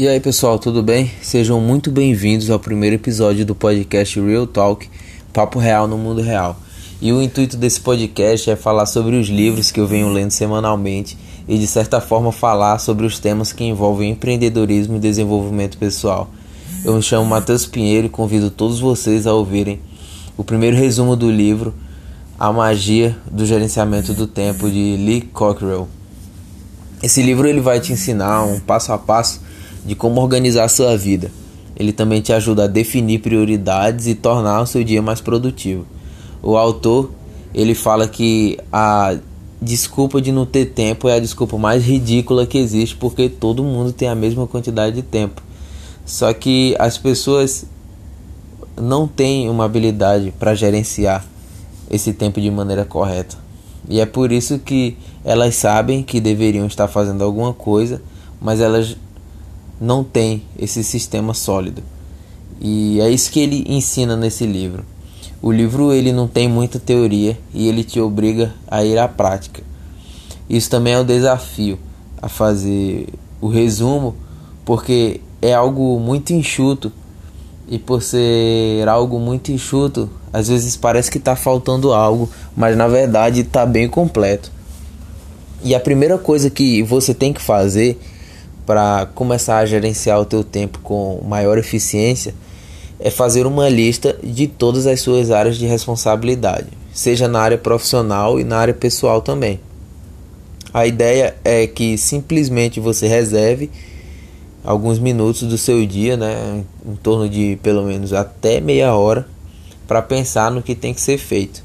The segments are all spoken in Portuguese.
E aí pessoal, tudo bem? Sejam muito bem-vindos ao primeiro episódio do podcast Real Talk Papo Real no Mundo Real. E o intuito desse podcast é falar sobre os livros que eu venho lendo semanalmente e de certa forma falar sobre os temas que envolvem empreendedorismo e desenvolvimento pessoal. Eu me chamo Matheus Pinheiro e convido todos vocês a ouvirem o primeiro resumo do livro A Magia do Gerenciamento do Tempo de Lee Cockrell. Esse livro ele vai te ensinar um passo a passo de como organizar sua vida. Ele também te ajuda a definir prioridades e tornar o seu dia mais produtivo. O autor, ele fala que a desculpa de não ter tempo é a desculpa mais ridícula que existe, porque todo mundo tem a mesma quantidade de tempo. Só que as pessoas não têm uma habilidade para gerenciar esse tempo de maneira correta. E é por isso que elas sabem que deveriam estar fazendo alguma coisa, mas elas não tem esse sistema sólido. E é isso que ele ensina nesse livro. O livro ele não tem muita teoria e ele te obriga a ir à prática. Isso também é um desafio a fazer o resumo, porque é algo muito enxuto e por ser algo muito enxuto, às vezes parece que está faltando algo, mas na verdade está bem completo. E a primeira coisa que você tem que fazer para começar a gerenciar o teu tempo com maior eficiência é fazer uma lista de todas as suas áreas de responsabilidade, seja na área profissional e na área pessoal também. A ideia é que simplesmente você reserve alguns minutos do seu dia, né, em torno de pelo menos até meia hora, para pensar no que tem que ser feito.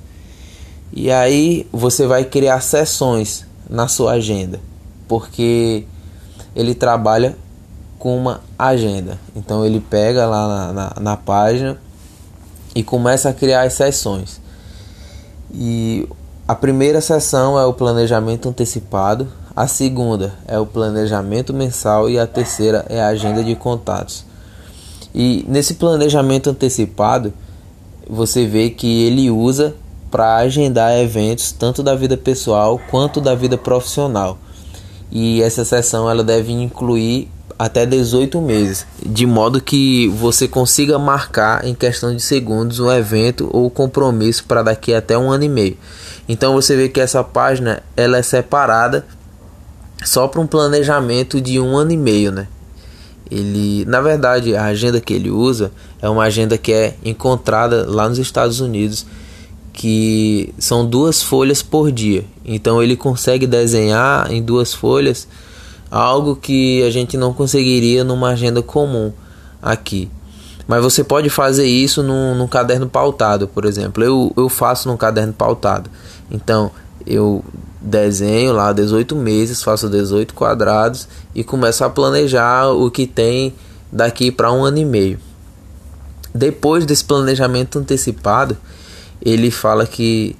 E aí você vai criar sessões na sua agenda, porque ele trabalha com uma agenda. Então ele pega lá na, na, na página e começa a criar as sessões. E a primeira sessão é o planejamento antecipado, a segunda é o planejamento mensal e a terceira é a agenda de contatos. E nesse planejamento antecipado, você vê que ele usa para agendar eventos tanto da vida pessoal quanto da vida profissional e essa sessão ela deve incluir até 18 meses, de modo que você consiga marcar em questão de segundos um evento ou compromisso para daqui até um ano e meio. Então você vê que essa página ela é separada só para um planejamento de um ano e meio, né? Ele, na verdade, a agenda que ele usa é uma agenda que é encontrada lá nos Estados Unidos que são duas folhas por dia. Então ele consegue desenhar em duas folhas algo que a gente não conseguiria numa agenda comum aqui. Mas você pode fazer isso num, num caderno pautado, por exemplo. Eu, eu faço num caderno pautado. Então eu desenho lá 18 meses, faço 18 quadrados e começo a planejar o que tem daqui para um ano e meio. Depois desse planejamento antecipado, ele fala que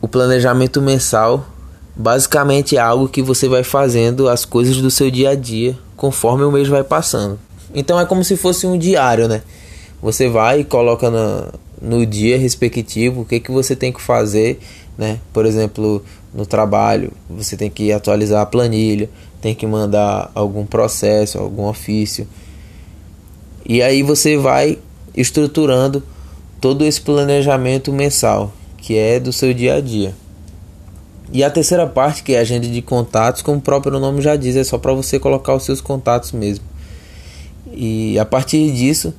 o planejamento mensal basicamente é algo que você vai fazendo as coisas do seu dia a dia conforme o mês vai passando. Então é como se fosse um diário, né? Você vai e coloca no, dia respectivo o que, que você tem que fazer, né? Por exemplo, no trabalho, você tem que atualizar a planilha, tem que mandar algum processo, algum ofício. E aí você vai estruturando todo esse planejamento mensal, que é do seu dia a dia. E a terceira parte, que é a agenda de contatos, como o próprio nome já diz, é só para você colocar os seus contatos mesmo. E a partir disso,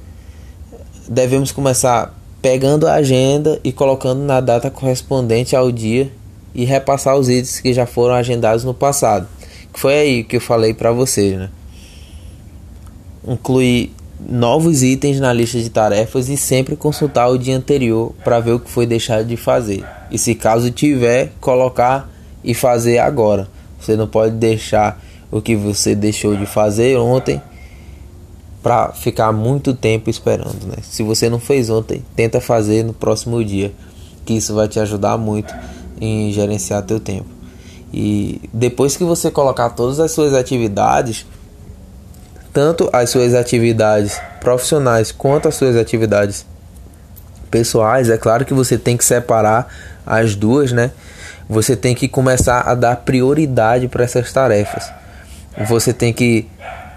devemos começar pegando a agenda e colocando na data correspondente ao dia e repassar os itens que já foram agendados no passado. Que foi aí que eu falei para vocês, né? Incluir novos itens na lista de tarefas e sempre consultar o dia anterior para ver o que foi deixado de fazer. E se caso tiver, colocar e fazer agora. Você não pode deixar o que você deixou de fazer ontem para ficar muito tempo esperando, né? Se você não fez ontem, tenta fazer no próximo dia, que isso vai te ajudar muito em gerenciar teu tempo. E depois que você colocar todas as suas atividades, tanto as suas atividades profissionais quanto as suas atividades pessoais, é claro que você tem que separar as duas, né? Você tem que começar a dar prioridade para essas tarefas. Você tem que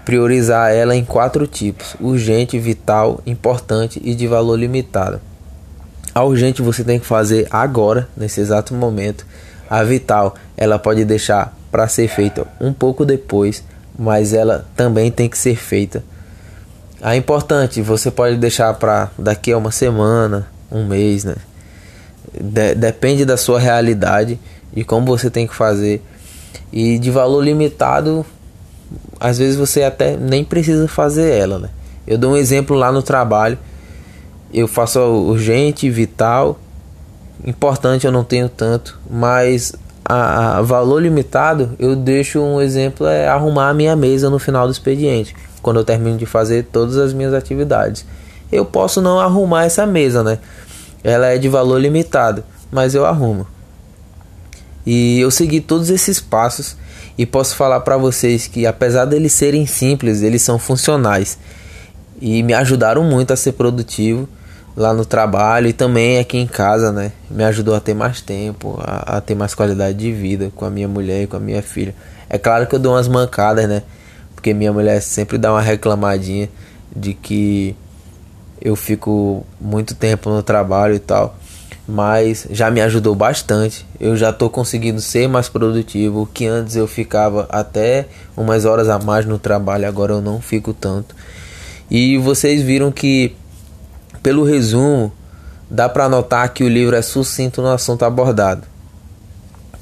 priorizar ela em quatro tipos: urgente, vital, importante e de valor limitado. A urgente você tem que fazer agora, nesse exato momento. A vital, ela pode deixar para ser feita um pouco depois, mas ela também tem que ser feita. A importante, você pode deixar para daqui a uma semana, um mês, né? De depende da sua realidade, de como você tem que fazer. E de valor limitado, às vezes você até nem precisa fazer ela, né? Eu dou um exemplo lá no trabalho. Eu faço urgente, vital, importante eu não tenho tanto, mas a, valor limitado eu deixo um exemplo é arrumar a minha mesa no final do expediente, quando eu termino de fazer todas as minhas atividades. Eu posso não arrumar essa mesa, né? Ela é de valor limitado, mas eu arrumo. E eu segui todos esses passos e posso falar para vocês que apesar deles serem simples, eles são funcionais e me ajudaram muito a ser produtivo lá no trabalho e também aqui em casa, né? Me ajudou a ter mais tempo, a, a ter mais qualidade de vida com a minha mulher e com a minha filha. É claro que eu dou umas mancadas, né? Porque minha mulher sempre dá uma reclamadinha de que eu fico muito tempo no trabalho e tal mas já me ajudou bastante. Eu já estou conseguindo ser mais produtivo, que antes eu ficava até umas horas a mais no trabalho, agora eu não fico tanto. E vocês viram que pelo resumo dá para notar que o livro é sucinto no assunto abordado.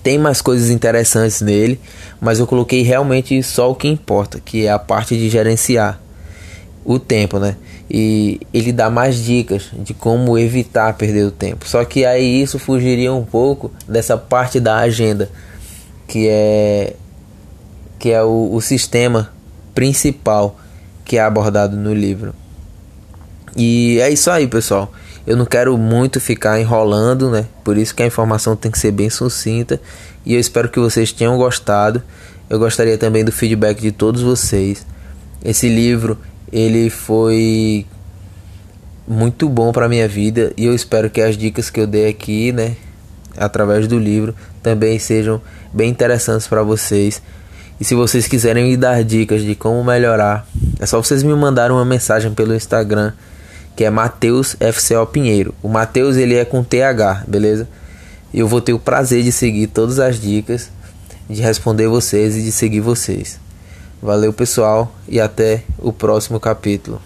Tem mais coisas interessantes nele, mas eu coloquei realmente só o que importa, que é a parte de gerenciar o tempo, né? e ele dá mais dicas de como evitar perder o tempo. Só que aí isso fugiria um pouco dessa parte da agenda, que é que é o, o sistema principal que é abordado no livro. E é isso aí, pessoal. Eu não quero muito ficar enrolando, né? Por isso que a informação tem que ser bem sucinta. E eu espero que vocês tenham gostado. Eu gostaria também do feedback de todos vocês. Esse livro ele foi muito bom para minha vida e eu espero que as dicas que eu dei aqui, né, através do livro, também sejam bem interessantes para vocês. E se vocês quiserem me dar dicas de como melhorar, é só vocês me mandarem uma mensagem pelo Instagram, que é Mateus FCO Pinheiro. O Mateus ele é com TH, beleza? Eu vou ter o prazer de seguir todas as dicas, de responder vocês e de seguir vocês. Valeu, pessoal, e até o próximo capítulo.